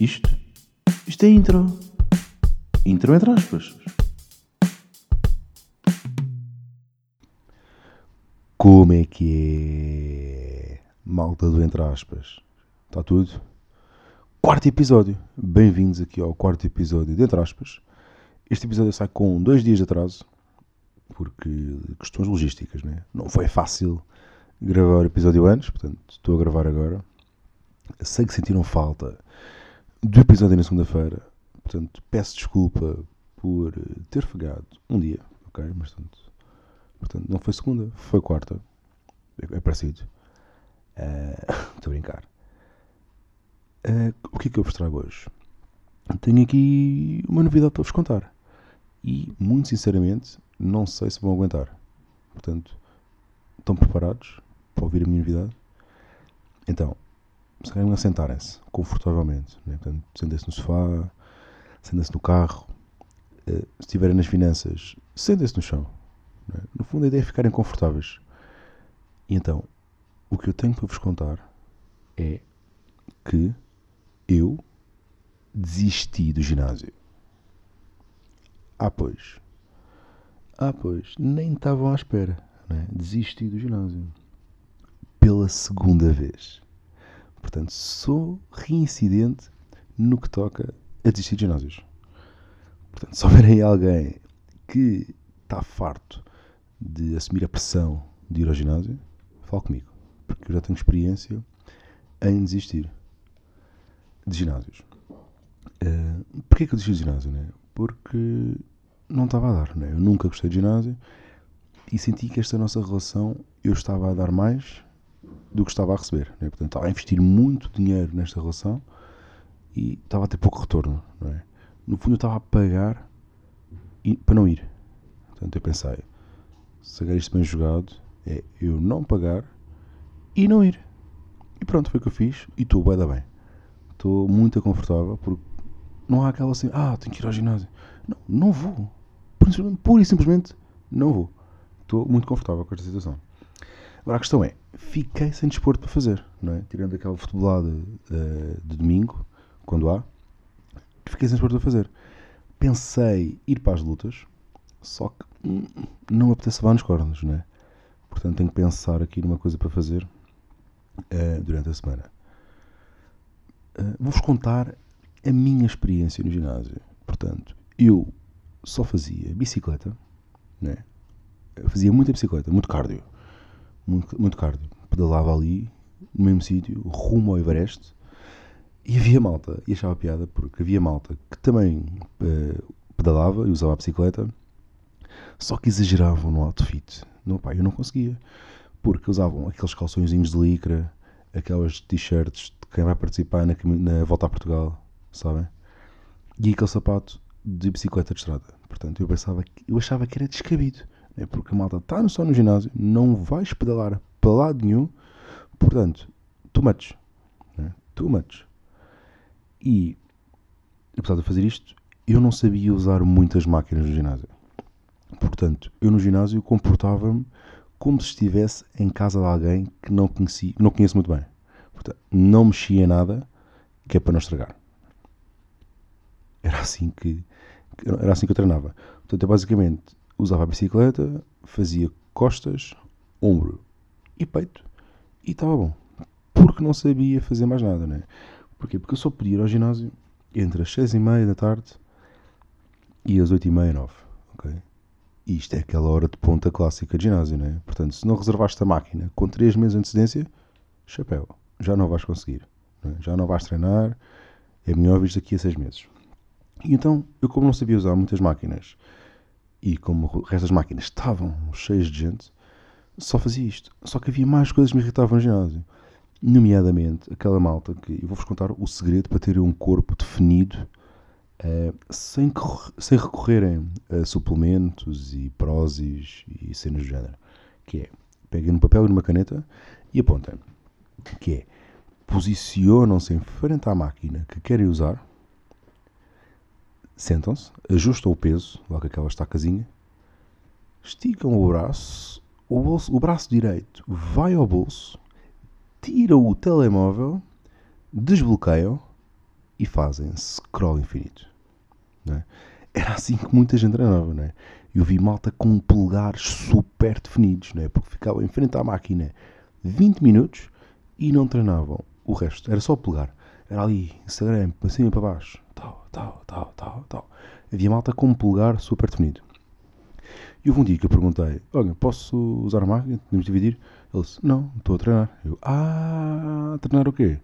Isto? Isto é intro. Intro entre aspas. Como é que é? Malta do entre aspas. Está tudo? Quarto episódio. Bem-vindos aqui ao quarto episódio de entre aspas. Este episódio sai com dois dias de atraso. Porque questões logísticas, né? Não foi fácil gravar o episódio antes, portanto estou a gravar agora. Sei que sentiram falta do episódio na segunda-feira, portanto peço desculpa por ter fegado um dia, ok? Mas portanto, portanto não foi segunda, foi quarta. É, é parecido. Uh, estou a brincar. Uh, o que é que eu vos trago hoje? Tenho aqui uma novidade para vos contar. E, muito sinceramente, não sei se vão aguentar. Portanto, estão preparados para ouvir a minha novidade? Então, se querem assentarem-se confortavelmente, né? sentem-se no sofá, sentem-se no carro, uh, se estiverem nas finanças, sentem-se no chão. Né? No fundo, a ideia é ficarem confortáveis. E então, o que eu tenho para vos contar é que eu desisti do ginásio. Ah, pois. Ah, pois. Nem estavam à espera. Né? Desisti do ginásio. Pela segunda vez. Portanto, sou reincidente no que toca a desistir de ginásios. Portanto, se houver alguém que está farto de assumir a pressão de ir ao ginásio, fale comigo. Porque eu já tenho experiência em desistir de ginásios. Uh, Porquê que eu desisti de ginásio? Né? Porque não estava a dar. Né? Eu nunca gostei de ginásio e senti que esta nossa relação eu estava a dar mais do que estava a receber. Né? Portanto, estava a investir muito dinheiro nesta relação e estava a ter pouco retorno. É? No fundo, eu estava a pagar e, para não ir. Portanto, eu pensei: se agarrar isto bem jogado, é eu não pagar e não ir. E pronto, foi o que eu fiz e estou bem bem. Estou muito confortável porque não há aquela assim, ah, tenho que ir ao ginásio. Não, não vou. Pura e simplesmente não vou. Estou muito confortável com esta situação. Agora a questão é, fiquei sem desporto para fazer, não é? Tirando aquela futebolada uh, de domingo, quando há, fiquei sem desporto para fazer. Pensei ir para as lutas, só que hum, não me apetece levar nos cornos, não é? Portanto tenho que pensar aqui numa coisa para fazer uh, durante a semana. Uh, Vou-vos contar a minha experiência no ginásio. Portanto, eu só fazia bicicleta, né? Eu fazia muita bicicleta, muito cardio muito, muito cardio. Pedalava ali, no mesmo sítio, rumo ao Everest, e havia malta, e achava piada, porque havia malta que também uh, pedalava e usava a bicicleta, só que exageravam no outfit. Não, pá, eu não conseguia, porque usavam aqueles calçõezinhos de licra, aquelas t-shirts de quem vai participar na, na volta a Portugal, sabem? E aquele sapato de bicicleta de estrada. Portanto, eu pensava, eu achava que era descabido. É porque a malta está só no ginásio, não vais pedalar para lado nenhum, portanto, too much. Né? Too much. E, apesar de fazer isto, eu não sabia usar muitas máquinas no ginásio. Portanto, eu no ginásio comportava-me como se estivesse em casa de alguém que não, conheci, não conheço muito bem. Portanto, não mexia em nada que é para não estragar. Era assim que, era assim que eu treinava. Portanto, eu basicamente usava a bicicleta, fazia costas, ombro e peito e estava bom. Porque não sabia fazer mais nada, né? Porquê? Porque eu só podia ir ao ginásio entre as 6 e meia da tarde e as 8 e meia, 9. Ok? E isto é aquela hora de ponta clássica de ginásio, né? Portanto, se não reservaste a máquina com 3 meses de antecedência, chapéu, já não vais conseguir. Né? Já não vais treinar, é melhor vir daqui a 6 meses. E então, eu como não sabia usar muitas máquinas e como o resto das máquinas estavam cheias de gente, só fazia isto. Só que havia mais coisas que me irritavam no ginásio. Nomeadamente aquela malta que eu vou-vos contar o segredo para terem um corpo definido uh, sem, sem recorrerem a suplementos e prósis e cenas do género. Que é, peguem no papel e numa caneta e apontem. Que é, posicionam-se em frente à máquina que querem usar sentam-se, ajustam o peso, com aquela estacazinha, esticam o braço, o, bolso, o braço direito vai ao bolso, tiram o telemóvel, desbloqueiam e fazem scroll infinito. É? Era assim que muita gente treinava, não é? Eu vi malta com polegares super definidos, não é? Porque ficavam em frente à máquina 20 minutos e não treinavam o resto. Era só polegar. Era ali, Instagram, para cima e para baixo. Tal, tal, tal, tal, tal. Havia malta com um polegar super definido. E houve um dia que eu perguntei: Olha, posso usar a máquina? Podemos dividir? Ele disse: Não, estou a treinar. Eu: Ah, a treinar o quê?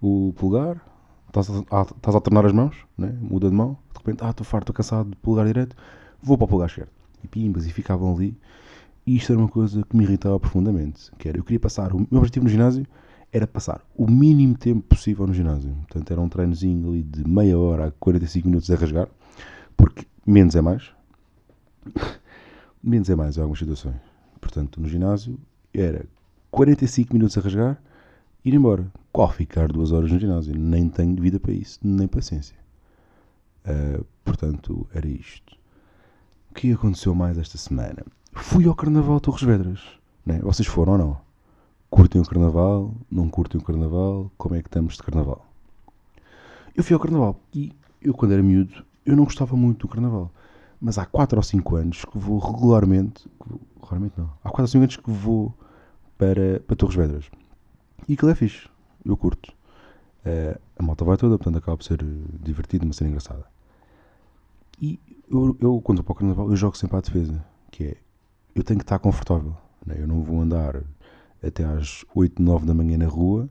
O polegar? Estás a, estás a treinar as mãos? Né? Muda de mão. De repente, ah, estou farto, estou cansado de polegar direito. Vou para o polegar esquerdo. E pimbas, e ficavam ali. E isto era uma coisa que me irritava profundamente. Que era, eu queria passar, o meu objetivo no ginásio era passar o mínimo tempo possível no ginásio. Portanto, era um treinozinho ali de meia hora a 45 minutos a rasgar, porque menos é mais. menos é mais em algumas situações. Portanto, no ginásio era 45 minutos a rasgar, ir embora. Qual ficar duas horas no ginásio? Nem tenho vida para isso, nem paciência. Uh, portanto, era isto. O que aconteceu mais esta semana? Fui ao Carnaval Torres Vedras. Né? Vocês foram ou não? Curtem o Carnaval? Não curtem o Carnaval? Como é que estamos de Carnaval? Eu fui ao Carnaval e eu, quando era miúdo, eu não gostava muito do Carnaval. Mas há 4 ou 5 anos que vou regularmente. Regularmente não. Há 4 ou 5 anos que vou para, para Torres Vedras. E aquilo é fixe. Eu curto. Uh, a malta vai toda, portanto acaba por ser divertido, mas ser engraçada. E eu, eu, quando vou para o Carnaval, eu jogo sempre à defesa. Que é, eu tenho que estar confortável. Né? Eu não vou andar até às 8, 9 da manhã na rua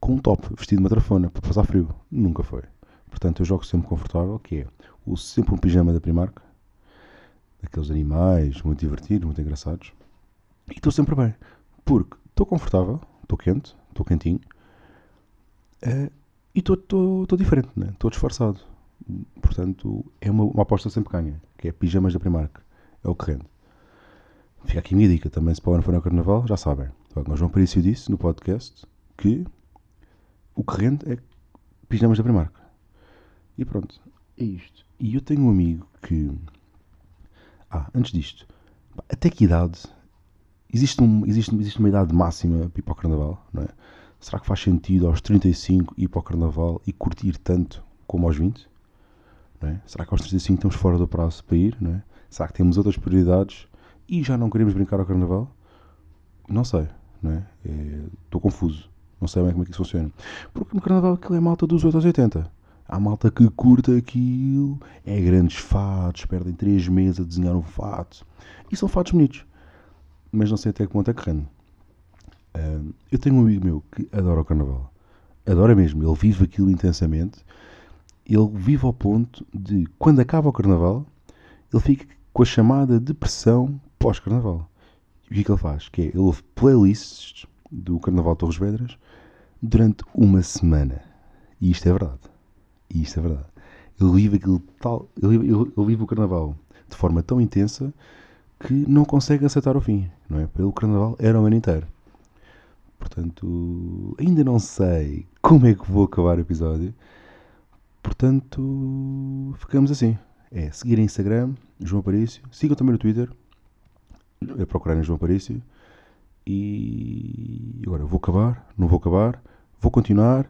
com um top, vestido de uma trafona, para passar frio. Nunca foi. Portanto, eu jogo sempre confortável, que é, uso sempre um pijama da Primark, daqueles animais muito divertidos, muito engraçados, e estou sempre bem. Porque estou confortável, estou quente, estou quentinho, uh, e estou diferente, estou né? disfarçado. Portanto, é uma, uma aposta sempre ganha, que é pijamas da Primark. É o que rende. Fica aqui a minha dica também, se podem for ao Carnaval, já sabem. O João Parício disse no podcast que o que rende é pijamas da Primark. E pronto, é isto. E eu tenho um amigo que. Ah, antes disto, até que idade existe, um, existe, existe uma idade máxima para ir para o Carnaval, não é? Será que faz sentido aos 35 ir para o Carnaval e curtir tanto como aos 20? Não é? Será que aos 35 estamos fora do prazo para ir? É? Será que temos outras prioridades e já não queremos brincar ao Carnaval? Não sei, não é? Estou confuso. Não sei bem como é que isso funciona. Porque no Carnaval aquilo é malta dos 8 aos 80. Há malta que curta aquilo, é grandes fatos, perdem 3 meses a desenhar um fato. E são fatos bonitos. Mas não sei até que ponto é que rende. Uh, eu tenho um amigo meu que adora o Carnaval. Adora mesmo. Ele vive aquilo intensamente. Ele vive ao ponto de, quando acaba o Carnaval, ele fica com a chamada depressão pós-Carnaval. E o que é que ele faz? Que é, ele ouve playlists do Carnaval Torres Vedras durante uma semana. E isto é verdade. E isto é verdade. Ele vive aquilo tal. Ele, ele vive o Carnaval de forma tão intensa que não consegue aceitar o fim, não é? Pelo Carnaval era o ano inteiro. Portanto, ainda não sei como é que vou acabar o episódio. Portanto, ficamos assim. É seguir Instagram, João Aparício. Sigam também no Twitter, é procurar em João Aparício. E agora vou acabar, não vou acabar, vou continuar